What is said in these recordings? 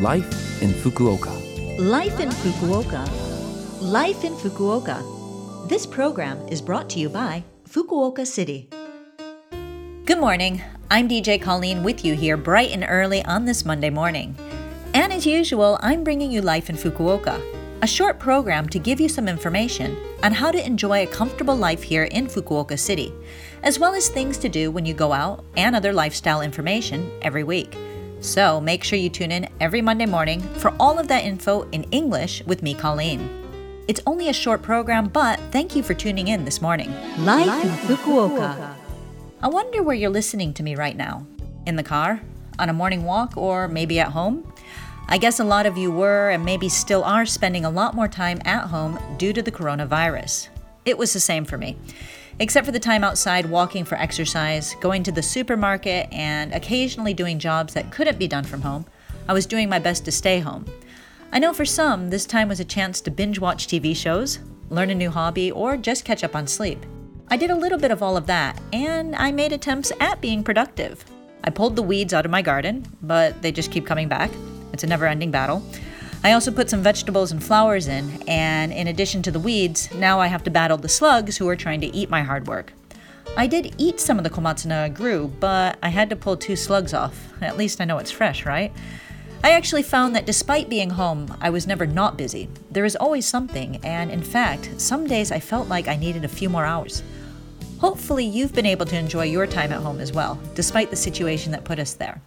Life in Fukuoka. Life in Fukuoka. Life in Fukuoka. This program is brought to you by Fukuoka City. Good morning. I'm DJ Colleen with you here bright and early on this Monday morning. And as usual, I'm bringing you Life in Fukuoka, a short program to give you some information on how to enjoy a comfortable life here in Fukuoka City, as well as things to do when you go out and other lifestyle information every week. So make sure you tune in every Monday morning for all of that info in English with me, Colleen. It's only a short program, but thank you for tuning in this morning. Life, in Fukuoka. I wonder where you're listening to me right now. In the car? On a morning walk? Or maybe at home? I guess a lot of you were and maybe still are spending a lot more time at home due to the coronavirus. It was the same for me except for the time outside walking for exercise, going to the supermarket, and occasionally doing jobs that couldn't be done from home, I was doing my best to stay home. I know for some, this time was a chance to binge watch TV shows, learn a new hobby, or just catch up on sleep. I did a little bit of all of that, and I made attempts at being productive. I pulled the weeds out of my garden, but they just keep coming back. It's a never ending battle. I also put some vegetables and flowers in, and in addition to the weeds, now I have to battle the slugs who are trying to eat my hard work. I did eat some of the komatsuna I grew, but I had to pull two slugs off. At least I know it's fresh, right? I actually found that despite being home, I was never not busy. There is always something, and in fact, some days I felt like I needed a few more hours. Hopefully, you've been able to enjoy your time at home as well, despite the situation that put us there.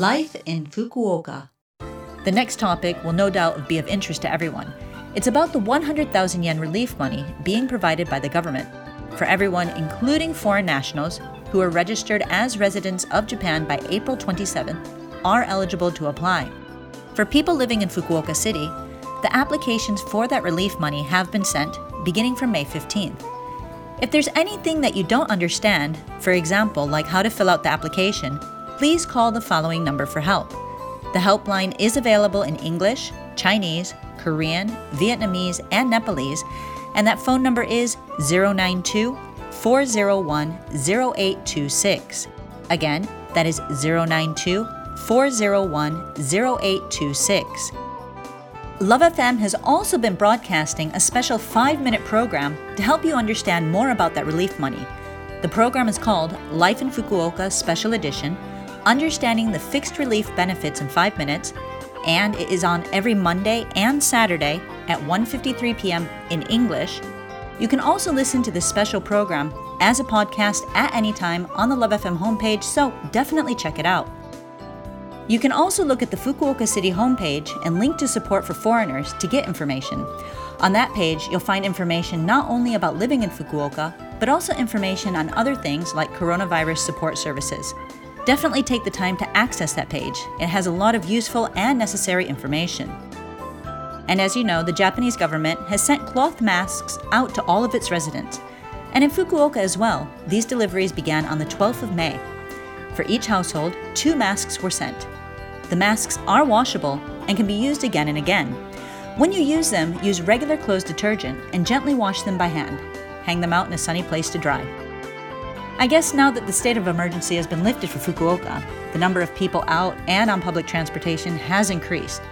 Life in Fukuoka. The next topic will no doubt be of interest to everyone. It's about the 100,000 yen relief money being provided by the government for everyone, including foreign nationals who are registered as residents of Japan by April 27th, are eligible to apply. For people living in Fukuoka City, the applications for that relief money have been sent beginning from May 15th. If there's anything that you don't understand, for example, like how to fill out the application, please call the following number for help. The helpline is available in English, Chinese, Korean, Vietnamese, and Nepalese, and that phone number is 092 401 0826. Again, that is 092 401 0826. Love FM has also been broadcasting a special five minute program to help you understand more about that relief money. The program is called Life in Fukuoka Special Edition Understanding the Fixed Relief Benefits in 5 Minutes, and it is on every Monday and Saturday at 1:53 p.m. in English. You can also listen to this special program as a podcast at any time on the Love FM homepage, so definitely check it out. You can also look at the Fukuoka City homepage and link to support for foreigners to get information. On that page, you'll find information not only about living in Fukuoka, but also information on other things like coronavirus support services. Definitely take the time to access that page. It has a lot of useful and necessary information. And as you know, the Japanese government has sent cloth masks out to all of its residents. And in Fukuoka as well, these deliveries began on the 12th of May. For each household, two masks were sent. The masks are washable and can be used again and again. When you use them, use regular clothes detergent and gently wash them by hand. Hang them out in a sunny place to dry. I guess now that the state of emergency has been lifted for Fukuoka, the number of people out and on public transportation has increased.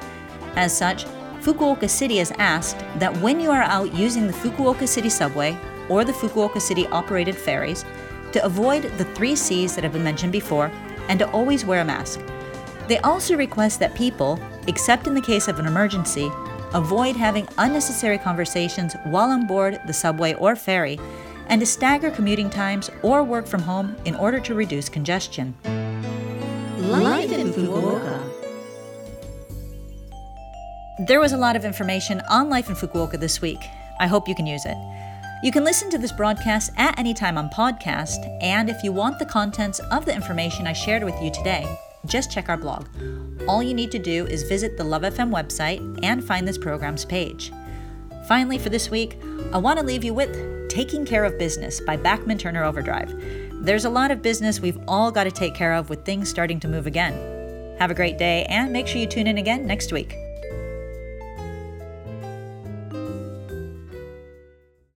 As such, Fukuoka City has asked that when you are out using the Fukuoka City subway or the Fukuoka City operated ferries, to avoid the three C's that have been mentioned before and to always wear a mask. They also request that people, except in the case of an emergency, avoid having unnecessary conversations while on board the subway or ferry and to stagger commuting times or work from home in order to reduce congestion. Life in Fukuoka. There was a lot of information on life in Fukuoka this week. I hope you can use it. You can listen to this broadcast at any time on podcast, and if you want the contents of the information I shared with you today, just check our blog. All you need to do is visit the Love FM website and find this program's page. Finally, for this week, I want to leave you with Taking Care of Business by Bachman Turner Overdrive. There's a lot of business we've all got to take care of with things starting to move again. Have a great day and make sure you tune in again next week.